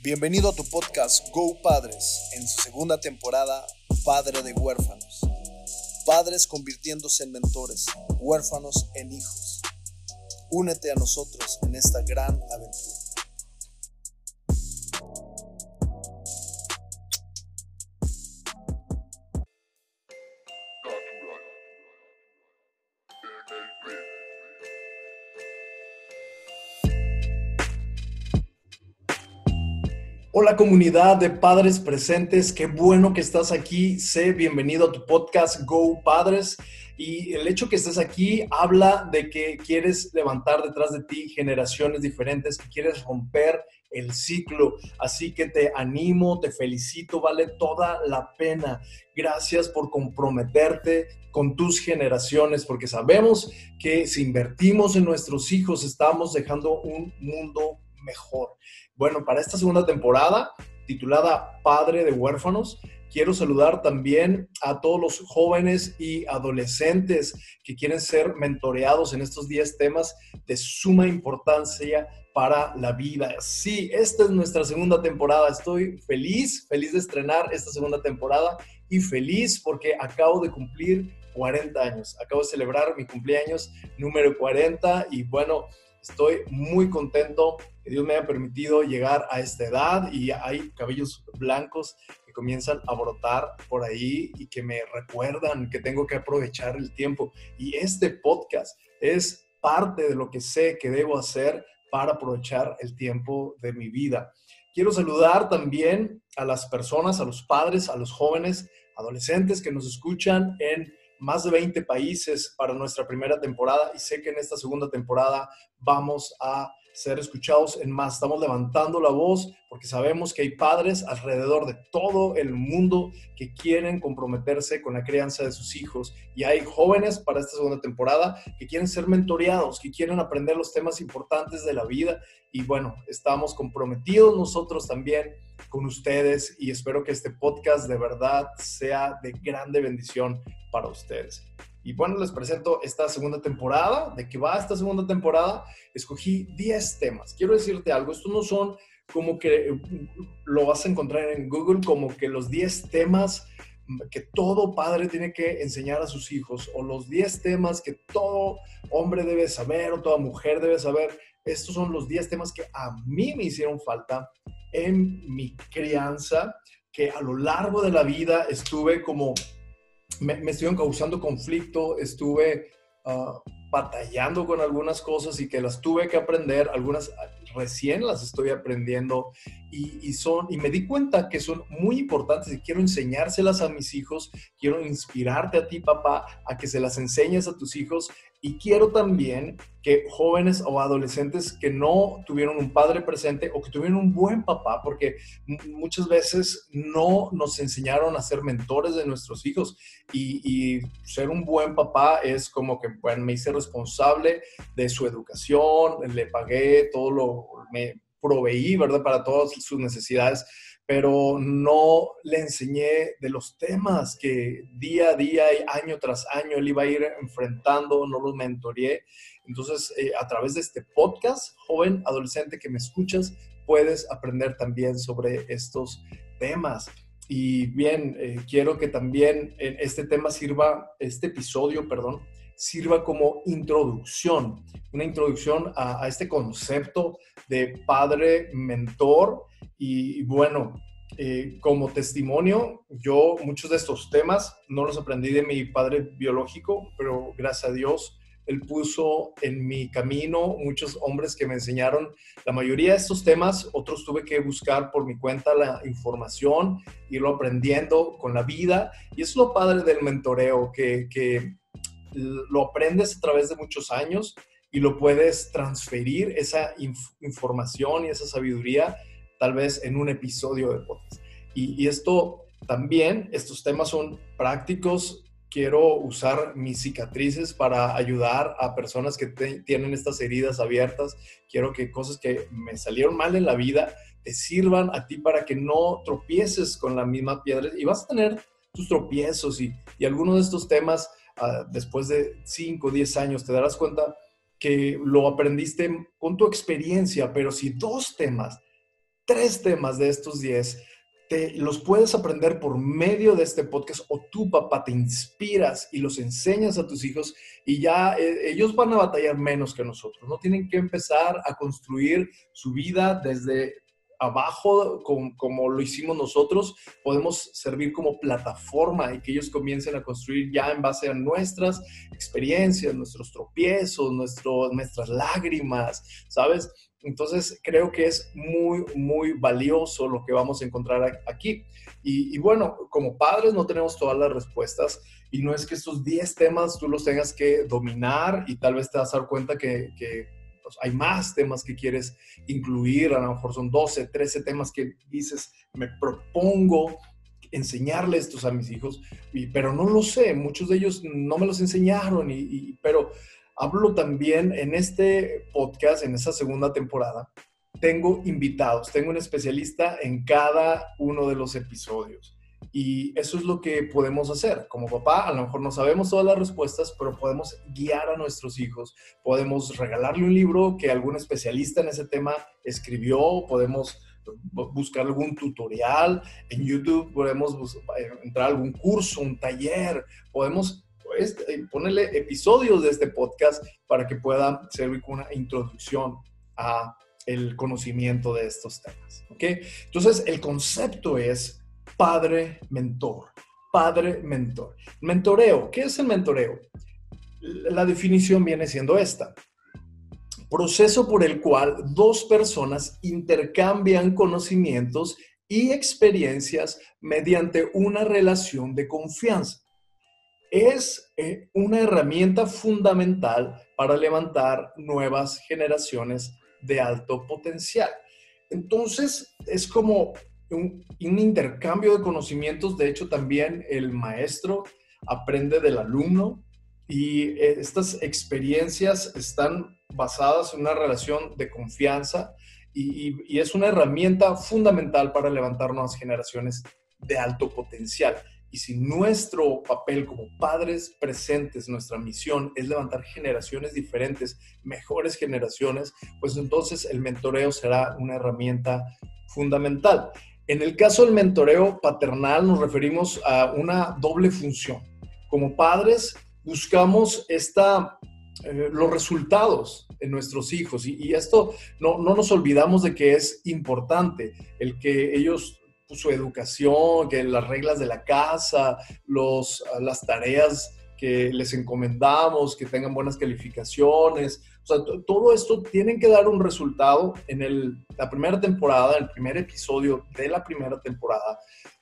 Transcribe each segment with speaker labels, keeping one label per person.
Speaker 1: Bienvenido a tu podcast Go Padres, en su segunda temporada, Padre de Huérfanos. Padres convirtiéndose en mentores, huérfanos en hijos. Únete a nosotros en esta gran aventura. Hola comunidad de padres presentes, qué bueno que estás aquí. Sé bienvenido a tu podcast Go Padres. Y el hecho que estés aquí habla de que quieres levantar detrás de ti generaciones diferentes, que quieres romper el ciclo. Así que te animo, te felicito, vale toda la pena. Gracias por comprometerte con tus generaciones, porque sabemos que si invertimos en nuestros hijos, estamos dejando un mundo mejor. Bueno, para esta segunda temporada, titulada Padre de Huérfanos, quiero saludar también a todos los jóvenes y adolescentes que quieren ser mentoreados en estos 10 temas de suma importancia para la vida. Sí, esta es nuestra segunda temporada. Estoy feliz, feliz de estrenar esta segunda temporada y feliz porque acabo de cumplir 40 años. Acabo de celebrar mi cumpleaños número 40 y bueno, Estoy muy contento que Dios me haya permitido llegar a esta edad y hay cabellos blancos que comienzan a brotar por ahí y que me recuerdan que tengo que aprovechar el tiempo. Y este podcast es parte de lo que sé que debo hacer para aprovechar el tiempo de mi vida. Quiero saludar también a las personas, a los padres, a los jóvenes, adolescentes que nos escuchan en más de 20 países para nuestra primera temporada y sé que en esta segunda temporada vamos a ser escuchados en más. Estamos levantando la voz porque sabemos que hay padres alrededor de todo el mundo que quieren comprometerse con la crianza de sus hijos y hay jóvenes para esta segunda temporada que quieren ser mentoreados, que quieren aprender los temas importantes de la vida y bueno, estamos comprometidos nosotros también con ustedes y espero que este podcast de verdad sea de grande bendición para ustedes. Y bueno, les presento esta segunda temporada. ¿De qué va esta segunda temporada? Escogí 10 temas. Quiero decirte algo, estos no son como que lo vas a encontrar en Google como que los 10 temas que todo padre tiene que enseñar a sus hijos o los 10 temas que todo hombre debe saber o toda mujer debe saber. Estos son los 10 temas que a mí me hicieron falta en mi crianza, que a lo largo de la vida estuve como me, estuvieron causando conflicto, estuve uh, batallando con algunas cosas y que las tuve que aprender, algunas recién las estoy aprendiendo y, y, son, y me di cuenta que son muy importantes y quiero enseñárselas a mis hijos, quiero inspirarte a ti papá a que se las enseñes a tus hijos y quiero también que jóvenes o adolescentes que no tuvieron un padre presente o que tuvieron un buen papá, porque muchas veces no nos enseñaron a ser mentores de nuestros hijos. Y, ser un buen papá es como que, bueno, me hice responsable de su educación, le pagué todo lo, me proveí, ¿verdad? Para todas sus necesidades pero no le enseñé de los temas que día a día y año tras año él iba a ir enfrentando, no los mentoreé. Entonces, eh, a través de este podcast, joven, adolescente que me escuchas, puedes aprender también sobre estos temas. Y bien, eh, quiero que también este tema sirva, este episodio, perdón, sirva como introducción, una introducción a, este concepto de padre mentor y bueno, eh, como testimonio, yo muchos de estos temas no los aprendí de mi padre biológico, pero gracias a Dios, él puso en mi camino muchos hombres que me enseñaron la mayoría de estos temas, otros tuve que buscar por mi cuenta la información, irlo aprendiendo con la vida. Y es lo padre del mentoreo, que lo aprendes a través de muchos años y lo puedes transferir esa información y esa sabiduría tal vez en un episodio de podcast. Y, esto también, estos temas son prácticos. Quiero usar mis cicatrices para ayudar a personas que tienen estas heridas abiertas. Quiero que cosas que me salieron mal en la vida te sirvan a ti para que no tropieces con la misma piedra y vas a tener tus tropiezos y, y algunos de estos temas después de 5 o 10 años te darás cuenta que lo aprendiste con tu experiencia, pero si dos temas tres temas de estos diez te, los puedes aprender por medio de este podcast o tú, papá, te inspiras y los enseñas a tus hijos y ya eh, ellos van a batallar menos que nosotros. No tienen que empezar a construir su vida desde abajo, como, lo hicimos nosotros, podemos servir como plataforma y que ellos comiencen a construir ya en base a nuestras experiencias, nuestros tropiezos, nuestro, nuestras lágrimas, ¿sabes? Entonces creo que es muy, muy valioso lo que vamos a encontrar aquí. Y, bueno, como padres no tenemos todas las respuestas y no es que estos 10 temas tú los tengas que dominar y tal vez te vas a dar cuenta que, hay más temas que quieres incluir, a lo mejor son 12, 13 temas que dices, me propongo enseñarles estos a mis hijos, pero no lo sé, muchos de ellos no me los enseñaron, y, pero hablo también en este podcast, en esa segunda temporada, tengo invitados, tengo un especialista en cada uno de los episodios. Y eso es lo que podemos hacer. Como papá, a lo mejor no sabemos todas las respuestas, pero podemos guiar a nuestros hijos. Podemos regalarle un libro que algún especialista en ese tema escribió, podemos buscar algún tutorial en YouTube, podemos eh, entrar a algún curso, un taller, podemos pues, eh, ponerle episodios de este podcast para que pueda servir una introducción a el conocimiento de estos temas. ¿ok? Entonces, el concepto es padre mentor. Padre mentor. Mentoreo. ¿Qué es el mentoreo? La definición viene siendo esta. Proceso por el cual dos personas intercambian conocimientos y experiencias mediante una relación de confianza. Es eh, una herramienta fundamental para levantar nuevas generaciones de alto potencial. Entonces, es como un, intercambio de conocimientos. De hecho, también el maestro aprende del alumno y eh, estas experiencias están basadas en una relación de confianza y, y, es una herramienta fundamental para levantar nuevas generaciones de alto potencial. Y si nuestro papel como padres presentes, nuestra misión es levantar generaciones diferentes, mejores generaciones, pues entonces el mentoreo será una herramienta fundamental. En el caso del mentoreo paternal nos referimos a una doble función. Como padres buscamos esta, eh, los resultados en nuestros hijos y, esto no, no, nos olvidamos de que es importante el que ellos pues, su educación, que las reglas de la casa, los, las tareas que les encomendamos, que tengan buenas calificaciones, todo esto tiene que dar un resultado. En el, la primera temporada, el primer episodio de la primera temporada,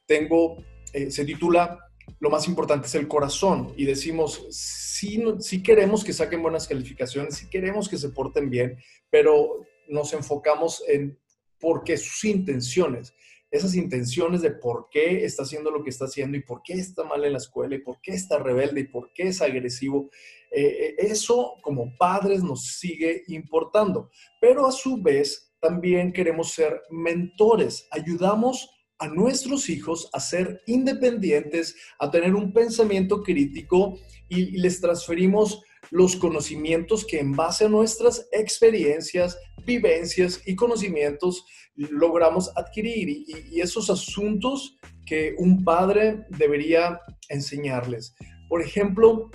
Speaker 1: tengo, eh, se titula Lo más importante es el corazón. Y decimos, sí, sí queremos que saquen buenas calificaciones, sí queremos que se porten bien, pero nos enfocamos en por qué sus intenciones esas intenciones de por qué está haciendo lo que está haciendo y por qué está mal en la escuela y por qué está rebelde y por qué es agresivo. Eh, eh, eso como padres nos sigue importando, pero a su vez también queremos ser mentores, ayudamos a nuestros hijos a ser independientes, a tener un pensamiento crítico y les transferimos los conocimientos que en base a nuestras experiencias, vivencias y conocimientos logramos adquirir y, esos asuntos que un padre debería enseñarles. Por ejemplo,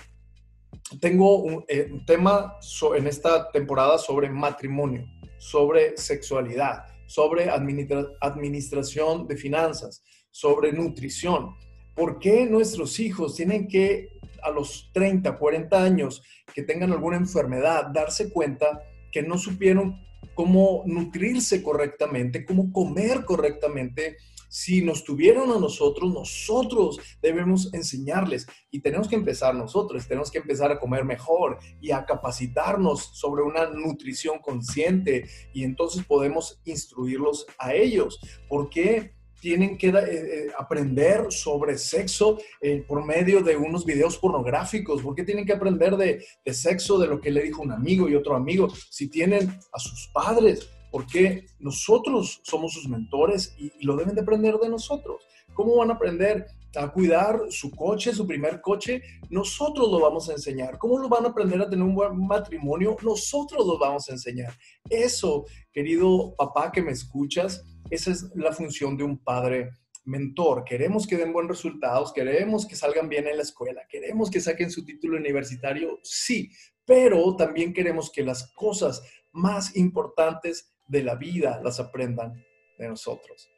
Speaker 1: tengo un, eh, tema en esta temporada sobre matrimonio, sobre sexualidad, sobre administración de finanzas, sobre nutrición. ¿Por qué nuestros hijos tienen que a los 30, 40 años que tengan alguna enfermedad darse cuenta que no supieron cómo nutrirse correctamente, cómo comer correctamente. Si nos tuvieron a nosotros, nosotros debemos enseñarles y tenemos que empezar nosotros, tenemos que empezar a comer mejor y a capacitarnos sobre una nutrición consciente y entonces podemos instruirlos a ellos. ¿Por qué? Tienen que eh, eh, aprender sobre sexo eh, por medio de unos videos pornográficos? ¿Por qué tienen que aprender de, sexo, de lo que le dijo un amigo y otro amigo? Si tienen a sus padres, ¿por qué nosotros somos sus mentores y, lo deben de aprender de nosotros? ¿Cómo van a aprender a cuidar su coche, su primer coche? Nosotros lo vamos a enseñar. ¿Cómo lo van a aprender a tener un buen matrimonio? Nosotros lo vamos a enseñar. Eso, querido papá que me escuchas, esa es la función de un padre mentor. Queremos que den buenos resultados, queremos que salgan bien en la escuela, queremos que saquen su título universitario, sí, pero también queremos que las cosas más importantes de la vida las aprendan de nosotros.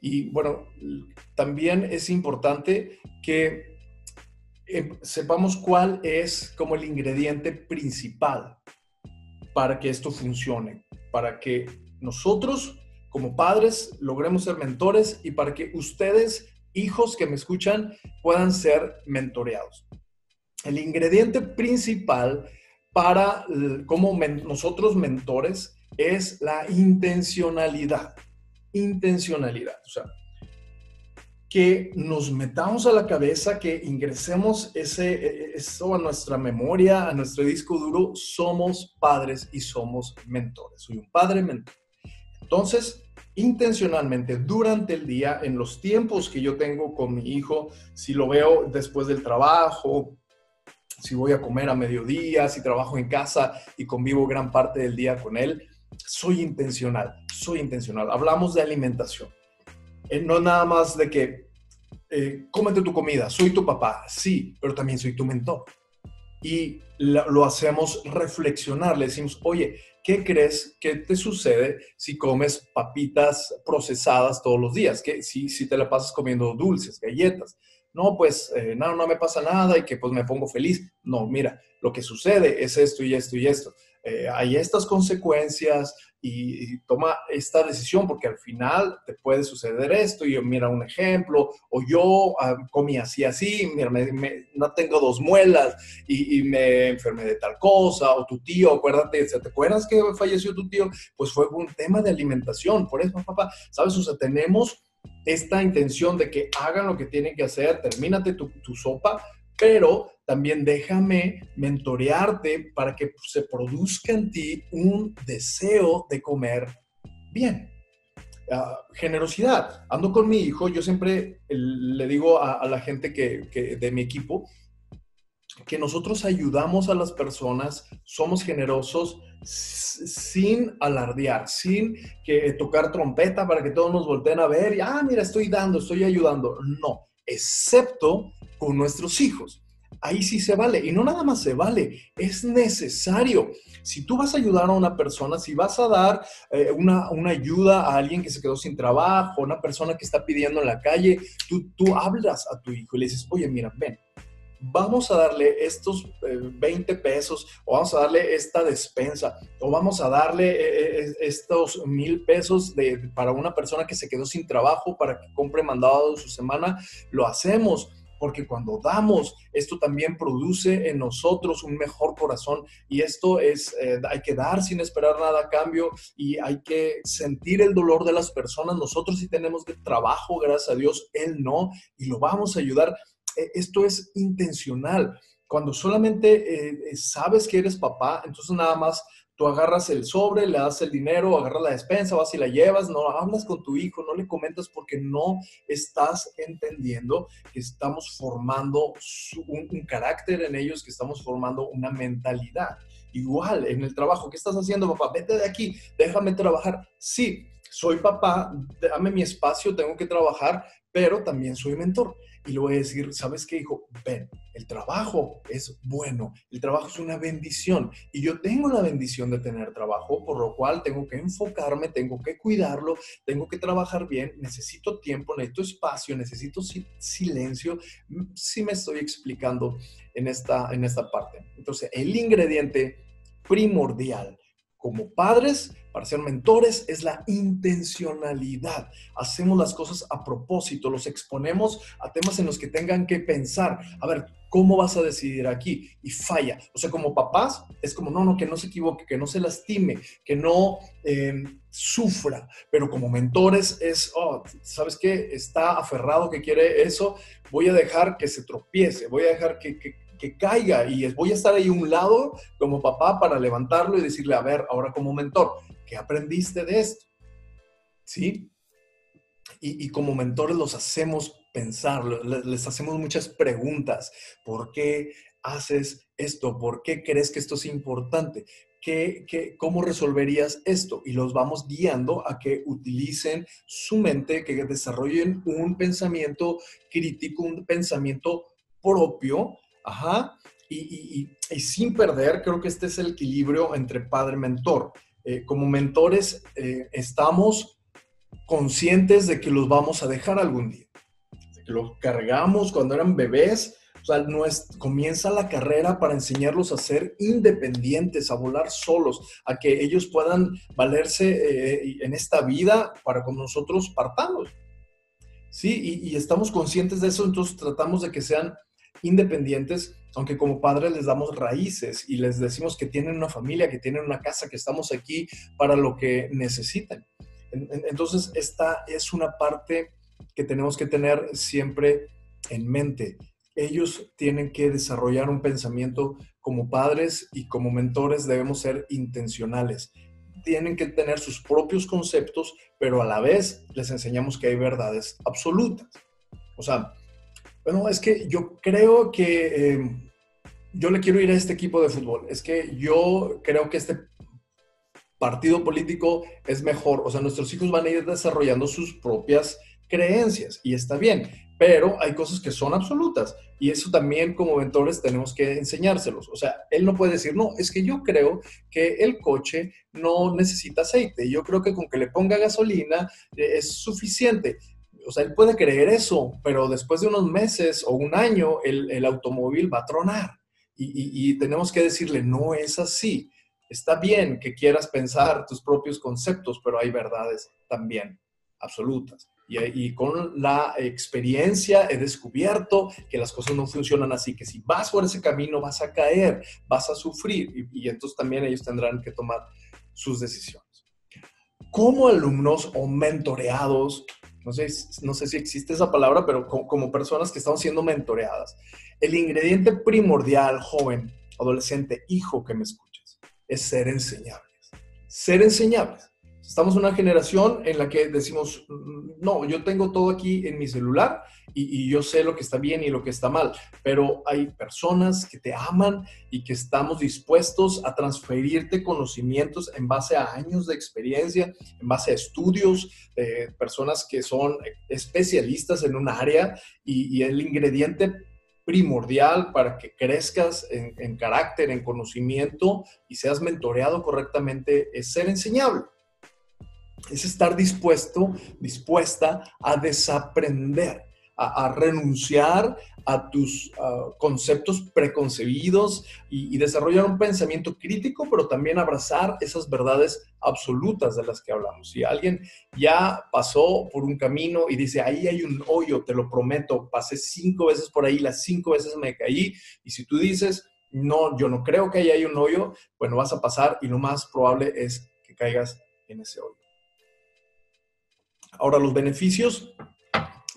Speaker 1: Y bueno, también es importante que eh, sepamos cuál es como el ingrediente principal para que esto funcione, para que nosotros como padres logremos ser mentores y para que ustedes, hijos que me escuchan, puedan ser mentoreados. El ingrediente principal para como nosotros mentores es la intencionalidad. Intencionalidad. O sea, que nos metamos a la cabeza, que ingresemos ese, e, eso a nuestra memoria, a nuestro disco duro, somos padres y somos mentores. Soy un padre mentor. Entonces, intencionalmente durante el día, en los tiempos que yo tengo con mi hijo, si lo veo después del trabajo, si voy a comer a mediodía, si trabajo en casa y convivo gran parte del día con él, soy intencional, soy intencional. Hablamos de alimentación. Eh, no nada más de que eh, cómete tu comida, soy tu papá, sí, pero también soy tu mentor. Y lo, hacemos reflexionar, le decimos, oye, ¿qué crees que te sucede si comes papitas procesadas todos los días? ¿Qué, si, si te la pasas comiendo dulces, galletas? No, pues eh, no, no me pasa nada y que pues me pongo feliz. No, mira, lo que sucede es esto y esto y esto. Eh, hay estas consecuencias y, toma esta decisión porque al final te puede suceder esto y mira un ejemplo, o yo ah, comí así, así, mira, no tengo dos muelas y, me enfermé de tal cosa, o tu tío, acuérdate, ¿te acuerdas que falleció tu tío? Pues fue un tema de alimentación, por eso, papá, ¿sabes? O sea, tenemos esta intención de que hagan lo que tienen que hacer, termínate tu sopa, pero también déjame mentorearte para que se produzca en ti un deseo de comer bien. Ah, generosidad. Ando con mi hijo, yo siempre le digo a, la gente que, de mi equipo que nosotros ayudamos a las personas, somos generosos sin alardear, sin que tocar trompeta para que todos nos volteen a ver y, ah, mira, estoy dando, estoy ayudando. No, excepto con nuestros hijos ahí sí se vale. Y no nada más se vale, es necesario. Si tú vas a ayudar a una persona, si vas a dar eh, una, ayuda a alguien que se quedó sin trabajo, una persona que está pidiendo en la calle, tú, tú hablas a tu hijo y le dices, oye, mira, ven, vamos a darle estos 20 eh, pesos o vamos a darle esta despensa o vamos a darle eh, estos mil pesos de, para una persona que se quedó sin trabajo para que compre mandado su semana, lo hacemos porque cuando damos, esto también produce en nosotros un mejor corazón y esto es, eh, hay que dar sin esperar nada a cambio y hay que sentir el dolor de las personas. Nosotros sí tenemos de trabajo, gracias a Dios, Él no, y lo vamos a ayudar. E, esto es intencional. Cuando solamente eh, sabes que eres papá, entonces nada más Tú agarras el sobre, le das el dinero, agarras la despensa, vas y la llevas, no hablas con tu hijo, no le comentas porque no estás entendiendo que estamos formando un, un carácter en ellos, que estamos formando una mentalidad. Igual en el trabajo, ¿qué estás haciendo, papá? Vete de aquí, déjame trabajar. Sí, soy papá, dame mi espacio, tengo que trabajar, pero también soy mentor. Y le voy a decir, ¿sabes qué, hijo? Ven, el trabajo es bueno, el trabajo es una bendición. Y yo tengo la bendición de tener trabajo, por lo cual tengo que enfocarme, tengo que cuidarlo, tengo que trabajar bien, necesito tiempo, necesito espacio, necesito silencio. Si me estoy explicando en esta, en esta parte. Entonces, el ingrediente primordial como padres, para ser mentores, es la intencionalidad. Hacemos las cosas a propósito, los exponemos a temas en los que tengan que pensar. A ver, ¿cómo vas a decidir aquí? Y falla. O sea, como papás, es como, no, no, que no se equivoque, que no se lastime, que no eh, sufra. Pero como mentores es, oh, ¿sabes qué? Está aferrado que quiere eso, voy a dejar que se tropiece, voy a dejar que que caiga y voy a estar ahí un lado como papá para levantarlo y decirle, a ver, ahora como mentor, ¿qué aprendiste de esto? ¿Sí? Y, como mentores los hacemos pensar, les hacemos muchas preguntas. ¿Por qué haces esto? ¿Por qué crees que esto es importante? cómo resolverías esto? Y los vamos guiando a que utilicen su mente, que desarrollen un pensamiento crítico, un pensamiento propio, ajá, y, sin perder, creo que este es el equilibrio entre padre-mentor. Eh, como mentores eh, estamos conscientes de que los vamos a dejar algún día, de que los cargamos cuando eran bebés, o sea, no es, comienza la carrera para enseñarlos a ser independientes, a volar solos, a que ellos puedan valerse eh, en esta vida para con nosotros partamos. Sí, y, y, estamos conscientes de eso, entonces tratamos de que sean independientes, aunque como padres les damos raíces y les decimos que tienen una familia, que tienen una casa, que estamos aquí para lo que necesiten. Entonces, esta es una parte que tenemos que tener siempre en mente. Ellos tienen que desarrollar un pensamiento como padres y como mentores debemos ser intencionales. Tienen que tener sus propios conceptos, pero a la vez les enseñamos que hay verdades absolutas. O sea, bueno, es que yo creo que em, yo le quiero ir a este equipo de fútbol. Es que yo creo que este partido político es mejor. O sea, nuestros hijos van a ir desarrollando sus propias creencias y está bien, pero hay cosas que son absolutas y eso también como mentores tenemos que enseñárselos. O sea, él no puede decir, no, es que yo creo que el coche no necesita aceite. Yo creo que con que le ponga gasolina eh, es suficiente o sea, él puede creer eso, pero después de unos meses o un año, el, automóvil va a tronar. Y, tenemos que decirle, no es así. Está bien que quieras pensar tus propios conceptos, pero hay verdades también absolutas. Y, con la experiencia he descubierto que las cosas no funcionan así, que si vas por ese camino vas a caer, vas a sufrir y, y entonces también ellos tendrán que tomar sus decisiones. Como alumnos o mentoreados, no sé, si existe esa palabra, pero como, personas que estamos siendo mentoreadas. El ingrediente primordial, joven, adolescente, hijo que me escuchas, es ser enseñables. Ser enseñables. Estamos en una generación en la que decimos, no, yo tengo todo aquí en mi celular y, yo sé lo que está bien y lo que está mal, pero hay personas que te aman y que estamos dispuestos a transferirte conocimientos en base a años de experiencia, en base a estudios, de personas que son especialistas en un área y, el ingrediente primordial para que crezcas en, en carácter, en conocimiento y seas mentoreado correctamente es ser enseñable es estar dispuesto, dispuesta a desaprender, a, renunciar a tus conceptos preconcebidos y, desarrollar un pensamiento crítico, pero también abrazar esas verdades absolutas de las que hablamos. Si alguien ya pasó por un camino y dice, ahí hay un hoyo, te lo prometo, pasé cinco veces por ahí, las cinco veces me caí, y si tú dices, no, yo no creo que ahí hay un hoyo, bueno, vas a pasar y lo más probable es que caigas en ese hoyo. Ahora, los beneficios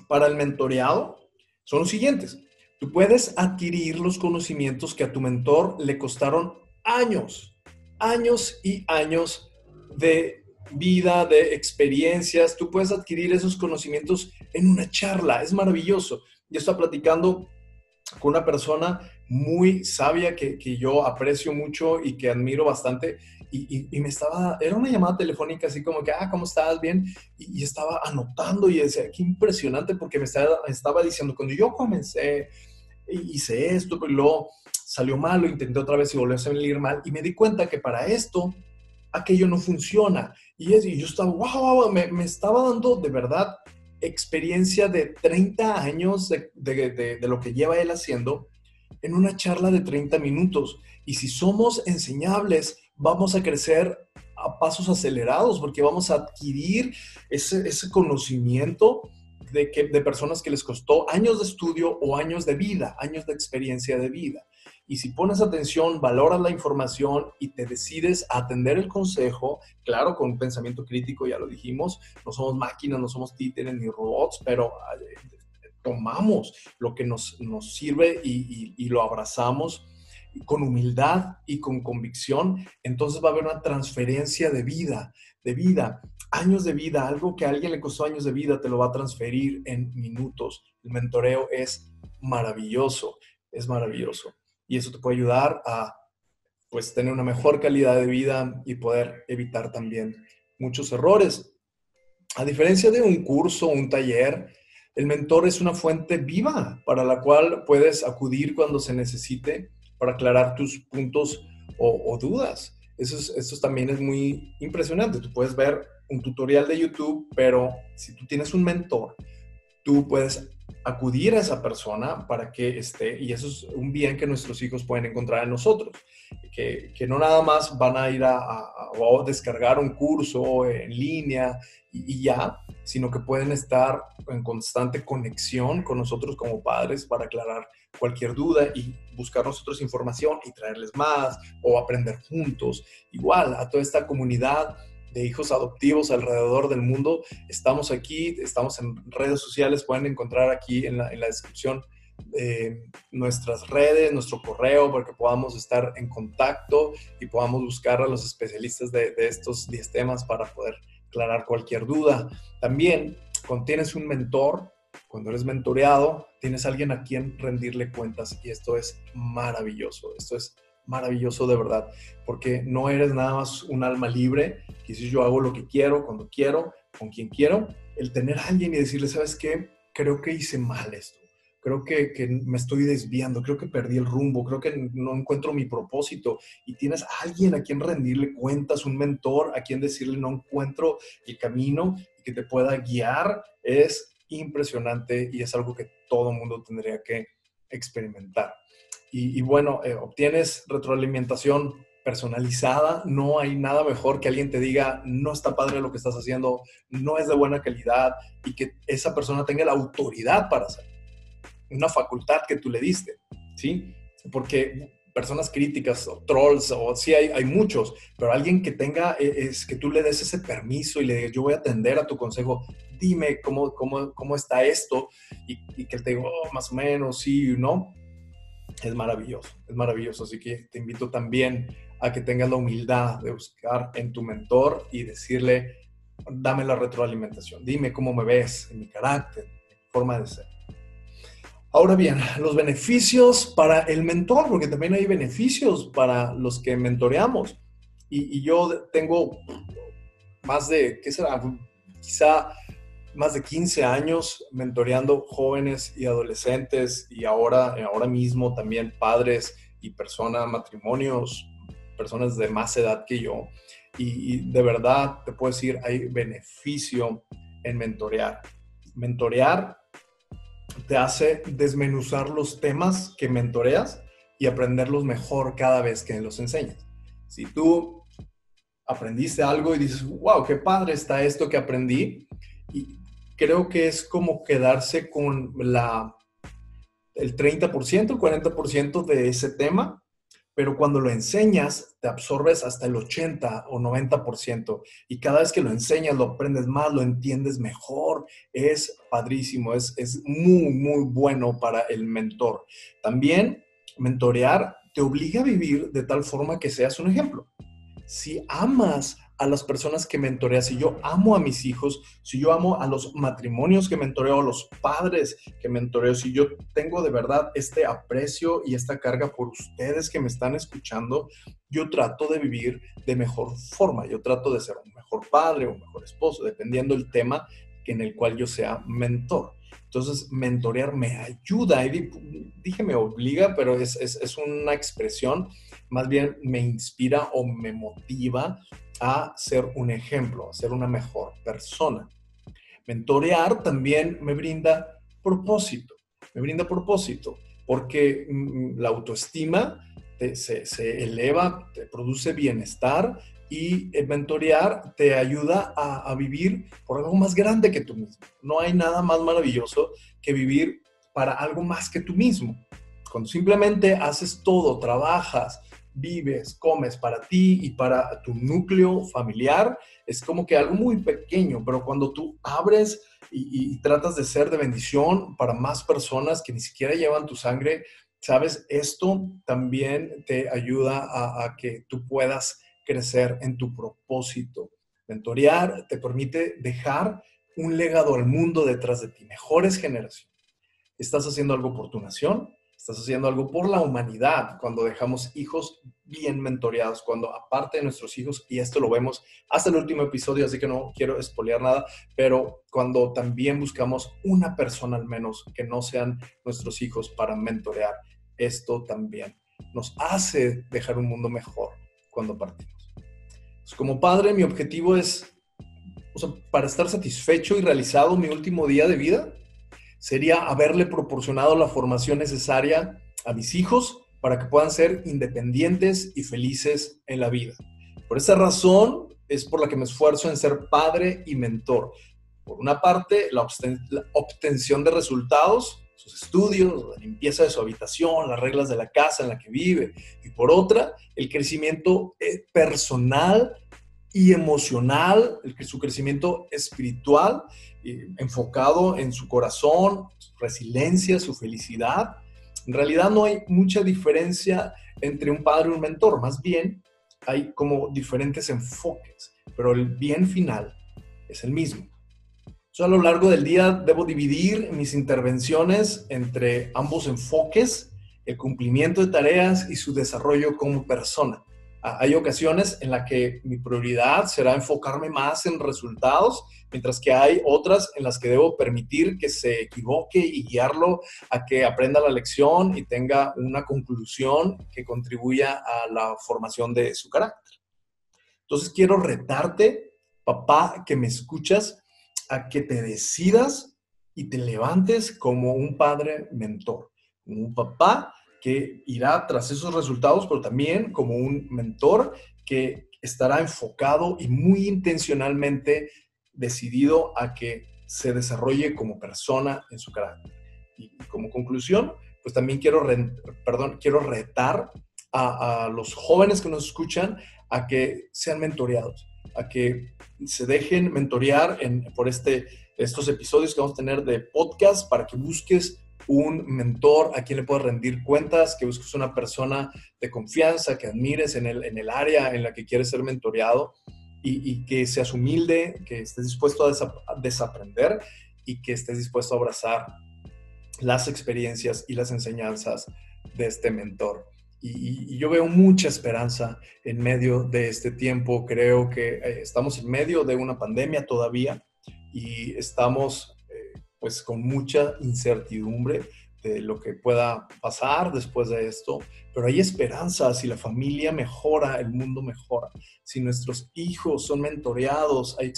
Speaker 1: para el mentoreado son los siguientes. Tú puedes adquirir los conocimientos que a tu mentor le costaron años, años y años de vida, de experiencias. Tú puedes adquirir esos conocimientos en una charla. Es maravilloso. Yo estaba platicando con una persona muy sabia que, que yo aprecio mucho y que admiro bastante y, me estaba, era una llamada telefónica así como que, ah, ¿cómo estás? Bien. Y, estaba anotando y decía, qué impresionante porque me estaba, estaba diciendo, cuando yo comencé, hice esto, pero luego salió mal, lo intenté otra vez y volvió a salir mal. Y me di cuenta que para esto, aquello no funciona. Y, y yo estaba, wow me, me, estaba dando de verdad experiencia de 30 años de, de, de, de lo que lleva él haciendo en una charla de 30 minutos. Y si somos enseñables, vamos a crecer a pasos acelerados porque vamos a adquirir ese, ese conocimiento de, que, de personas que les costó años de estudio o años de vida, años de experiencia de vida. Y si pones atención, valoras la información y te decides a atender el consejo, claro, con un pensamiento crítico, ya lo dijimos, no somos máquinas, no somos títeres ni robots, pero eh, tomamos lo que nos, nos sirve y, lo abrazamos con humildad y con convicción, entonces va a haber una transferencia de vida, de vida, años de vida, algo que a alguien le costó años de vida, te lo va a transferir en minutos. El mentoreo es maravilloso, es maravilloso. Y eso te puede ayudar a pues tener una mejor calidad de vida y poder evitar también muchos errores. A diferencia de un curso, un taller, el mentor es una fuente viva para la cual puedes acudir cuando se necesite para aclarar tus puntos o, dudas. Eso, eso también es muy impresionante. Tú puedes ver un tutorial de YouTube, pero si tú tienes un mentor, tú puedes acudir a esa persona para que esté, y eso es un bien que nuestros hijos pueden encontrar en nosotros, que, que no nada más van a ir a, a, descargar un curso en línea y, y, ya, sino que pueden estar en constante conexión con nosotros como padres para aclarar cualquier duda y buscar nosotros información y traerles más o aprender juntos. Igual a toda esta comunidad de hijos adoptivos alrededor del mundo. Estamos aquí, estamos en redes sociales, pueden encontrar aquí en la, descripción eh, nuestras redes, nuestro correo, para que podamos estar en contacto y podamos buscar a los especialistas de, estos 10 temas para poder aclarar cualquier duda. También, cuando tienes un mentor, cuando eres mentoreado, tienes alguien a quien rendirle cuentas y esto es maravilloso. Esto es maravilloso de verdad, porque no eres nada más un alma libre, que si yo hago lo que quiero, cuando quiero, con quien quiero, el tener a alguien y decirle, ¿sabes qué? Creo que hice mal esto, creo que, que, me estoy desviando, creo que perdí el rumbo, creo que no encuentro mi propósito. Y tienes alguien a quien rendirle cuentas, un mentor a quien decirle no encuentro el camino y que te pueda guiar, es impresionante y es algo que todo mundo tendría que experimentar y, bueno, eh, obtienes retroalimentación personalizada, no hay nada mejor que alguien te diga, no está padre lo que estás haciendo, no es de buena calidad y que esa persona tenga la autoridad para hacerlo. Una facultad que tú le diste, ¿sí? Porque personas críticas o trolls, o sí hay, hay muchos, pero alguien que tenga, e, es que tú le des ese permiso y le digas, yo voy a atender a tu consejo, dime cómo, cómo, cómo está esto y, que te diga, oh, más o menos, sí, ¿no? Es maravilloso, es maravilloso. Así que te invito también a que tengas la humildad de buscar en tu mentor y decirle, dame la retroalimentación, dime cómo me ves en mi carácter, forma de ser. Ahora bien, los beneficios para el mentor, porque también hay beneficios para los que mentoreamos. Y, y yo tengo más de, ¿qué será? Quizá más de 15 años mentoreando jóvenes y adolescentes y ahora, ahora mismo también padres y personas, matrimonios, personas de más edad que yo. Y, de verdad te puedo decir, hay beneficio en mentorear. Mentorear te hace desmenuzar los temas que mentoreas y aprenderlos mejor cada vez que los enseñas. Si tú aprendiste algo y dices, wow, qué padre está esto que aprendí, y creo que es como quedarse con la, el 30%, el 40% de ese tema, pero cuando lo enseñas, te absorbes hasta el 80 o 90%. Y cada vez que lo enseñas, lo aprendes más, lo entiendes mejor. Es padrísimo, es, es muy, muy bueno para el mentor. También, mentorear te obliga a vivir de tal forma que seas un ejemplo. Si amas a las personas que mentoreas, si yo amo a mis hijos, si yo amo a los matrimonios que mentoreo, a los padres que mentoreo, si yo tengo de verdad este aprecio y esta carga por ustedes que me están escuchando, yo trato de vivir de mejor forma, yo trato de ser un mejor padre, un mejor esposo, dependiendo el tema en el cual yo sea mentor. Entonces, mentorear me ayuda, y dije me obliga, pero es, es, es una expresión, más bien me inspira o me motiva a ser un ejemplo, a ser una mejor persona. Mentorear también me brinda propósito, me brinda propósito, porque mm, la autoestima se, eleva, te produce bienestar y mentorear te ayuda a, a, vivir por algo más grande que tú mismo. No hay nada más maravilloso que vivir para algo más que tú mismo. Cuando simplemente haces todo, trabajas, vives, comes para ti y para tu núcleo familiar, es como que algo muy pequeño, pero cuando tú abres y, tratas de ser de bendición para más personas que ni siquiera llevan tu sangre, sabes, esto también te ayuda a, a que tú puedas crecer en tu propósito. Mentorear te permite dejar un legado al mundo detrás de ti, mejores generaciones. Estás haciendo algo por tu nación, Estás haciendo algo por la humanidad cuando dejamos hijos bien mentoreados, cuando aparte de nuestros hijos, y esto lo vemos hasta el último episodio, así que no quiero espolear nada, pero cuando también buscamos una persona al menos que no sean nuestros hijos para mentorear, esto también nos hace dejar un mundo mejor cuando partimos. Como padre, mi objetivo es, o sea, para estar satisfecho y realizado mi último día de vida, sería haberle proporcionado la formación necesaria a mis hijos para que puedan ser independientes y felices en la vida. Por esa razón es por la que me esfuerzo en ser padre y mentor. Por una parte, la, obtención de resultados, sus estudios, la limpieza de su habitación, las reglas de la casa en la que vive. Y por otra, el crecimiento eh, personal y emocional, su crecimiento espiritual, eh, enfocado en su corazón, su resiliencia, su felicidad. En realidad no hay mucha diferencia entre un padre y un mentor, más bien hay como diferentes enfoques, pero el bien final es el mismo. Yo a lo largo del día debo dividir mis intervenciones entre ambos enfoques, el cumplimiento de tareas y su desarrollo como persona hay ocasiones en las que mi prioridad será enfocarme más en resultados, mientras que hay otras en las que debo permitir que se equivoque y guiarlo a que aprenda la lección y tenga una conclusión que contribuya a la formación de su carácter. Entonces quiero retarte, papá, que me escuchas, a que te decidas y te levantes como un padre mentor, un papá que irá tras esos resultados, pero también como un mentor que estará enfocado y muy intencionalmente decidido a que se desarrolle como persona en su carácter. Y como conclusión, pues también quiero, perdón, quiero retar a, los jóvenes que nos escuchan a que sean mentoreados, a que se dejen mentorear en, por este, estos episodios que vamos a tener de podcast para que busques un mentor a quien le puedas rendir cuentas, que busques una persona de confianza, que admires en el, área en la que quieres ser mentoreado y, que seas humilde, que estés dispuesto a, desaprender y que estés dispuesto a abrazar las experiencias y las enseñanzas de este mentor. Y, yo veo mucha esperanza en medio de este tiempo. Creo que eh, estamos en medio de una pandemia todavía y estamos pues con mucha incertidumbre de lo que pueda pasar después de esto, pero hay esperanza, si la familia mejora, el mundo mejora, si nuestros hijos son mentoreados, hay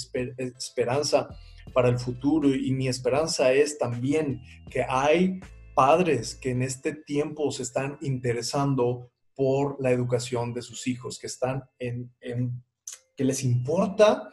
Speaker 1: esperanza para el futuro y mi esperanza es también que hay padres que en este tiempo se están interesando por la educación de sus hijos, que están en, que les importa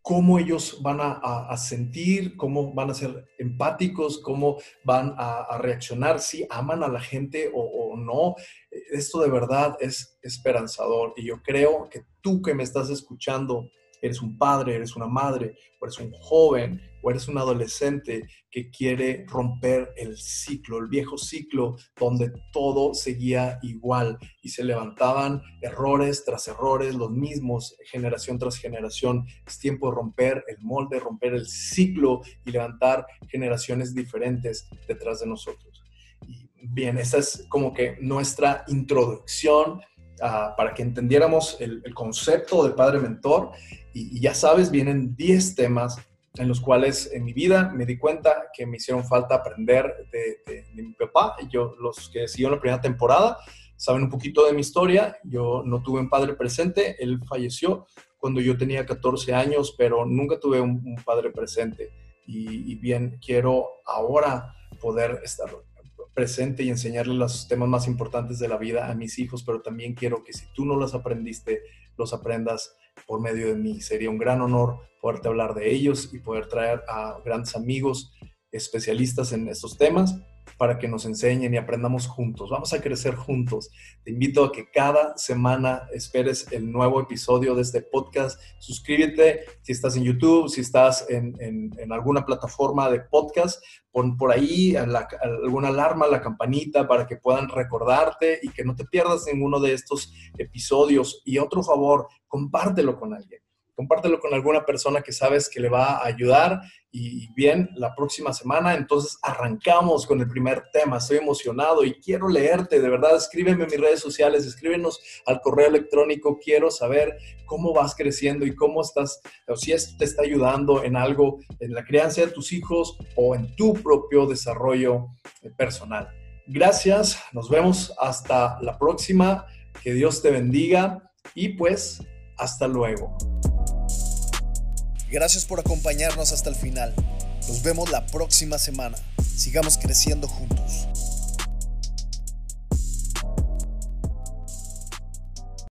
Speaker 1: cómo ellos van a, sentir, cómo van a ser empáticos, cómo van a, reaccionar, si aman a la gente o, no. Esto de verdad es esperanzador y yo creo que tú que me estás escuchando, eres un padre, eres una madre, eres un joven, o eres un adolescente que quiere romper el ciclo, el viejo ciclo donde todo seguía igual y se levantaban errores tras errores, los mismos, generación tras generación. Es tiempo de romper el molde, romper el ciclo y levantar generaciones diferentes detrás de nosotros. Y bien, esa es como que nuestra introducción ah, para que entendiéramos el, el concepto de padre mentor y, ya sabes, vienen 10 temas en los cuales en mi vida me di cuenta que me hicieron falta aprender de, mi papá. Yo, los que siguieron la primera temporada, saben un poquito de mi historia. Yo no tuve un padre presente, él falleció cuando yo tenía 14 años, pero nunca tuve un, padre presente. Y, y, bien, quiero ahora poder estar presente y enseñarle los temas más importantes de la vida a mis hijos, pero también quiero que si tú no los aprendiste, los aprendas por medio de mí. Sería un gran honor poderte hablar de ellos y poder traer a grandes amigos especialistas en estos temas para que nos enseñen y aprendamos juntos. Vamos a crecer juntos. Te invito a que cada semana esperes el nuevo episodio de este podcast. Suscríbete si estás en YouTube, si estás en, alguna plataforma de podcast, pon por ahí alguna alarma, la campanita para que puedan recordarte y que no te pierdas ninguno de estos episodios. Y otro favor, compártelo con alguien compártelo con alguna persona que sabes que le va a ayudar y bien, la próxima semana entonces arrancamos con el primer tema. Estoy emocionado y quiero leerte, de verdad, escríbeme en mis redes sociales, escríbenos al correo electrónico, quiero saber cómo vas creciendo y cómo estás, o si esto te está ayudando en algo, en la crianza de tus hijos o en tu propio desarrollo personal. Gracias, nos vemos hasta la próxima, que Dios te bendiga y pues hasta luego.
Speaker 2: Gracias por acompañarnos hasta el final. Nos vemos la próxima semana. Sigamos creciendo juntos.